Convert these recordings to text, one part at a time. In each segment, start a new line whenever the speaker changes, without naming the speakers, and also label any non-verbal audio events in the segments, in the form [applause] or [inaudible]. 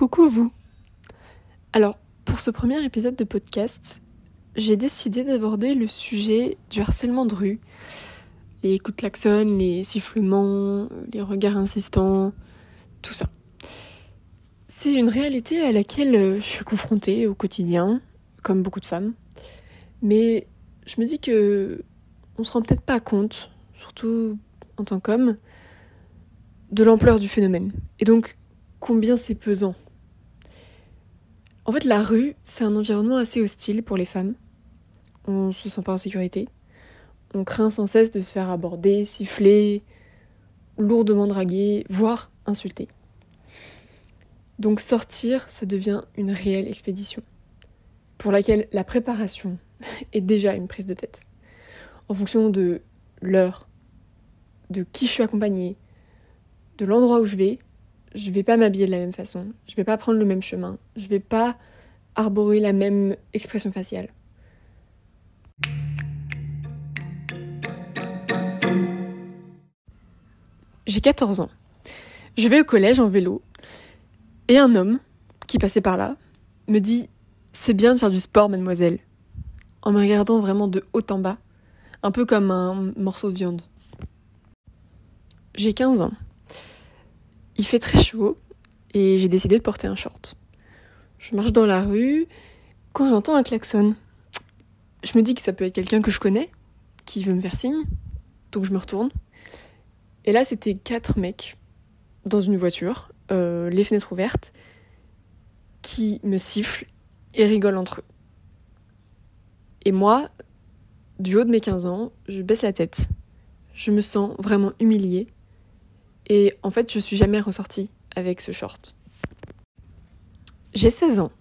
Coucou vous Alors, pour ce premier épisode de podcast, j'ai décidé d'aborder le sujet du harcèlement de rue. Les coups de klaxon, les sifflements, les regards insistants, tout ça. C'est une réalité à laquelle je suis confrontée au quotidien, comme beaucoup de femmes. Mais je me dis que on se rend peut-être pas compte, surtout en tant qu'homme, de l'ampleur du phénomène. Et donc, combien c'est pesant. En fait, la rue, c'est un environnement assez hostile pour les femmes. On se sent pas en sécurité. On craint sans cesse de se faire aborder, siffler, lourdement draguer, voire insulter. Donc sortir, ça devient une réelle expédition, pour laquelle la préparation [laughs] est déjà une prise de tête. En fonction de l'heure, de qui je suis accompagnée, de l'endroit où je vais, je vais pas m'habiller de la même façon, je vais pas prendre le même chemin, je vais pas arborer la même expression faciale. J'ai 14 ans. Je vais au collège en vélo et un homme qui passait par là me dit C'est bien de faire du sport, mademoiselle. En me regardant vraiment de haut en bas, un peu comme un morceau de viande. J'ai 15 ans. Il fait très chaud et j'ai décidé de porter un short. Je marche dans la rue quand j'entends un klaxon. Je me dis que ça peut être quelqu'un que je connais, qui veut me faire signe, donc je me retourne. Et là, c'était quatre mecs dans une voiture, euh, les fenêtres ouvertes, qui me sifflent et rigolent entre eux. Et moi, du haut de mes 15 ans, je baisse la tête. Je me sens vraiment humiliée et en fait, je suis jamais ressortie avec ce short. J'ai 16 ans.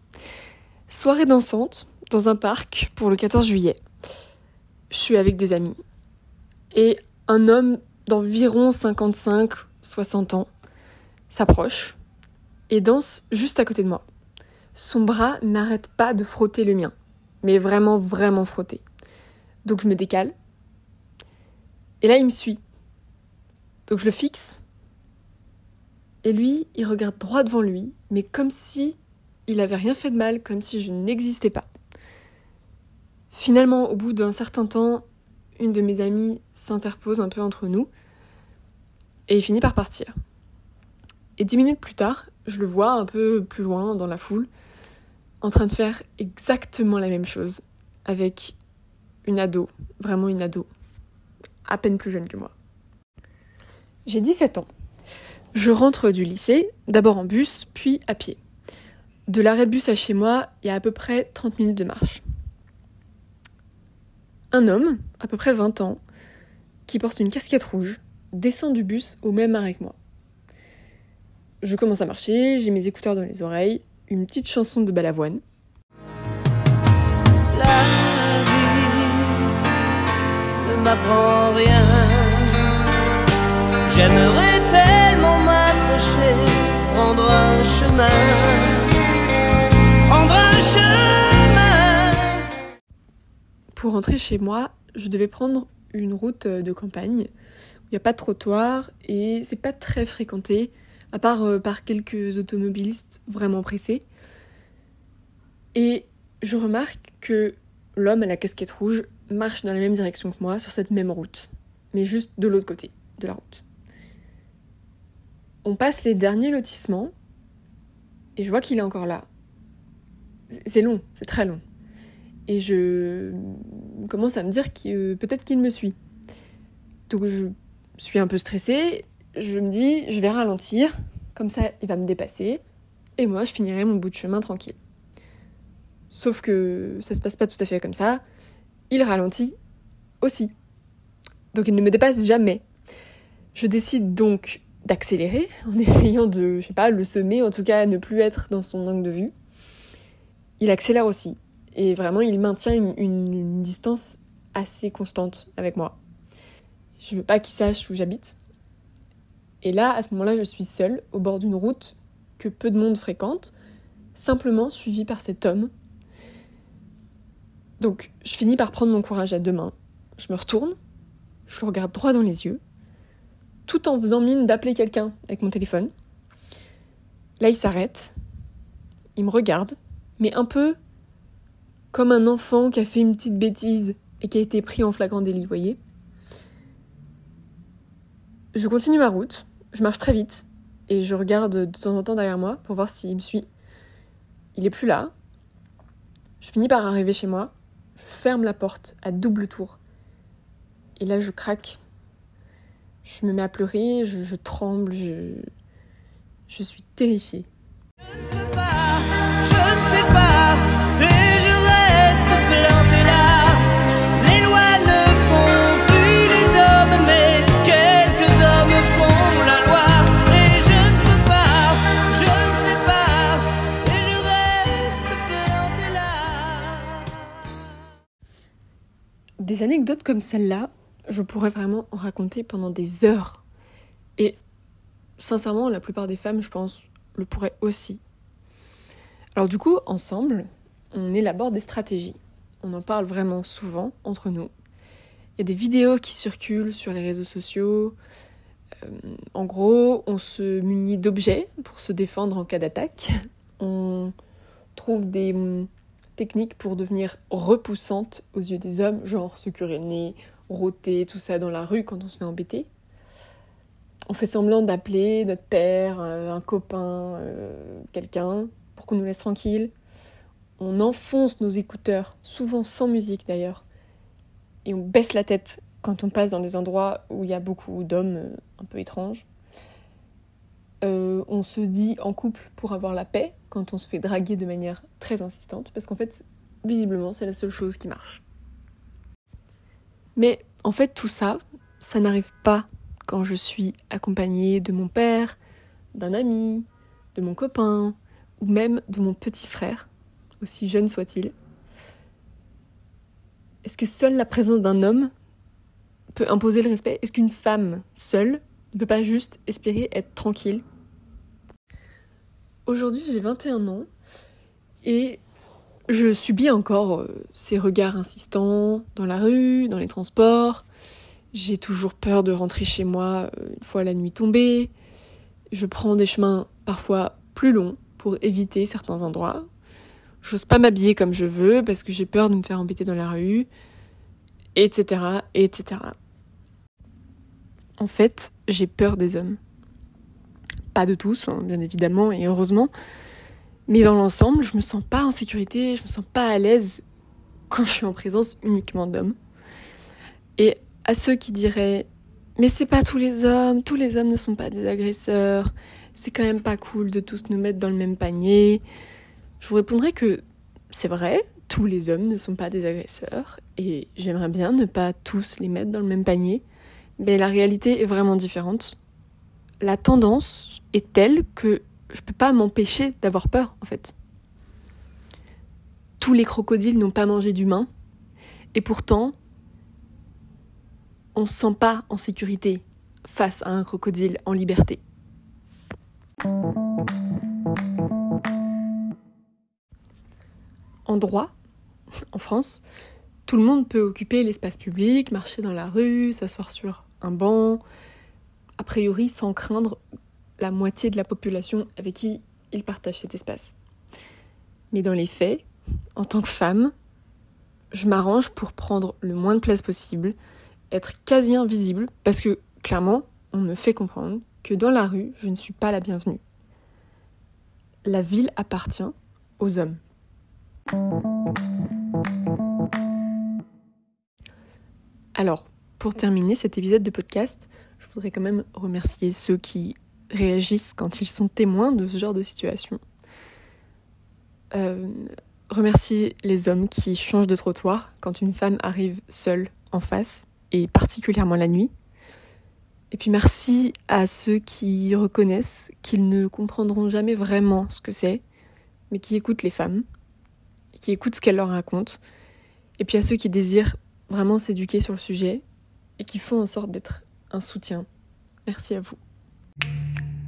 Soirée dansante dans un parc pour le 14 juillet. Je suis avec des amis. Et un homme d'environ 55-60 ans s'approche et danse juste à côté de moi. Son bras n'arrête pas de frotter le mien, mais vraiment, vraiment frotter. Donc je me décale. Et là, il me suit. Donc je le fixe et lui, il regarde droit devant lui, mais comme si il avait rien fait de mal, comme si je n'existais pas. Finalement, au bout d'un certain temps, une de mes amies s'interpose un peu entre nous et il finit par partir. Et dix minutes plus tard, je le vois un peu plus loin dans la foule, en train de faire exactement la même chose avec une ado, vraiment une ado, à peine plus jeune que moi. J'ai 17 ans. Je rentre du lycée, d'abord en bus, puis à pied. De l'arrêt de bus à chez moi, il y a à peu près 30 minutes de marche. Un homme, à peu près 20 ans, qui porte une casquette rouge, descend du bus au même arrêt que moi. Je commence à marcher, j'ai mes écouteurs dans les oreilles, une petite chanson de Balavoine. La vie ne m'apprend rien. J'aimerais Pour rentrer chez moi, je devais prendre une route de campagne il n'y a pas de trottoir et c'est pas très fréquenté, à part euh, par quelques automobilistes vraiment pressés. Et je remarque que l'homme à la casquette rouge marche dans la même direction que moi sur cette même route, mais juste de l'autre côté de la route. On passe les derniers lotissements et je vois qu'il est encore là. C'est long, c'est très long. Et je commence à me dire que peut-être qu'il me suit. Donc je suis un peu stressée, je me dis je vais ralentir, comme ça il va me dépasser, et moi je finirai mon bout de chemin tranquille. Sauf que ça se passe pas tout à fait comme ça, il ralentit aussi. Donc il ne me dépasse jamais. Je décide donc d'accélérer en [laughs] essayant de, je sais pas, le semer, en tout cas ne plus être dans son angle de vue. Il accélère aussi. Et vraiment, il maintient une, distance assez constante avec moi. Je veux pas qu'il sache où j'habite. Et là, à ce moment-là, je suis seule, au bord d'une route que peu de monde fréquente, simplement suivie par cet homme. Donc, je finis par prendre mon courage à deux mains. Je me retourne, je le regarde droit dans les yeux, tout en faisant mine d'appeler quelqu'un avec mon téléphone. Là, il s'arrête, il me regarde, mais un peu comme un enfant qui a fait une petite bêtise et qui a été pris en flagrant délit, voyez. Je continue ma route, je marche très vite et je regarde de temps en temps derrière moi pour voir s'il me suit. Il est plus là. Je finis par arriver chez moi, je ferme la porte à double tour. Et là, je craque. Je me mets à pleurer, je, tremble, je, je suis terrifiée. Je ne peux pas, je ne sais pas, et je reste là. Les lois ne font plus les hommes, mais quelques hommes font la loi. Et je ne peux pas, je ne sais pas, et je reste là. Des anecdotes comme celle-là, je pourrais vraiment en raconter pendant des heures. Et sincèrement, la plupart des femmes, je pense, le pourraient aussi. Alors du coup, ensemble, on élabore des stratégies. On en parle vraiment souvent entre nous. Il y a des vidéos qui circulent sur les réseaux sociaux. Euh, en gros, on se munit d'objets pour se défendre en cas d'attaque. On trouve des hum, techniques pour devenir repoussante aux yeux des hommes, genre se curer le nez, rôter, tout ça dans la rue quand on se fait embêter. On fait semblant d'appeler notre père, euh, un copain, euh, quelqu'un, pour qu'on nous laisse tranquille. On enfonce nos écouteurs, souvent sans musique d'ailleurs, et on baisse la tête quand on passe dans des endroits où il y a beaucoup d'hommes euh, un peu étranges. on se dit en couple pour avoir la paix quand on se fait draguer de manière très insistante, parce qu'en fait, visiblement, c'est la seule chose qui marche. Mais en fait, tout ça, ça n'arrive pas quand je suis accompagnée de mon père, d'un ami, de mon copain, ou même de mon petit frère, aussi jeune soit-il. Est-ce que seule la présence d'un homme peut imposer le respect? Est-ce qu'une femme seule ne peut pas juste espérer être tranquille? Aujourd'hui, j'ai 21 ans et je subis encore euh, ces regards insistants dans la rue, dans les transports. J'ai toujours peur de rentrer chez moi euh, une fois la nuit tombée. Je prends des chemins parfois plus longs pour éviter certains endroits. J'ose pas m'habiller comme je veux parce que j'ai peur de me faire embêter dans la rue, etc., etc. En fait, j'ai peur des hommes. Pas de tous, hein, bien évidemment, et heureusement, mais dans l'ensemble, je me sens pas en sécurité, je me sens pas à l'aise quand je suis en présence uniquement d'hommes. Et à ceux qui diraient mais c'est pas tous les hommes, tous les hommes ne sont pas des agresseurs, c'est quand même pas cool de tous nous mettre dans le même panier. Je vous répondrai que c'est vrai, tous les hommes ne sont pas des agresseurs et j'aimerais bien ne pas tous les mettre dans le même panier, mais la réalité est vraiment différente. La tendance est telle que je peux pas m'empêcher d'avoir peur, en fait. Tous les crocodiles n'ont pas mangé d'humains, et pourtant, on se sent pas en sécurité face à un crocodile en liberté. En droit, en France, tout le monde peut occuper l'espace public, marcher dans la rue, s'asseoir sur un banc, a priori sans craindre la moitié de la population avec qui il partage cet espace. Mais dans les faits, en tant que femme, je m'arrange pour prendre le moins de place possible, être quasi invisible, parce que clairement, on me fait comprendre que dans la rue, je ne suis pas la bienvenue. La ville appartient aux hommes. Alors, pour terminer cet épisode de podcast, je voudrais quand même remercier ceux qui réagissent quand ils sont témoins de ce genre de situation. Euh, remercier les hommes qui changent de trottoir quand une femme arrive seule en face, et particulièrement la nuit. Et puis merci à ceux qui reconnaissent qu'ils ne comprendront jamais vraiment ce que c'est, mais qui écoutent les femmes, qui écoutent ce qu'elles leur racontent. Et puis à ceux qui désirent vraiment s'éduquer sur le sujet et qui font en sorte d'être un soutien. Merci à vous. Thank you.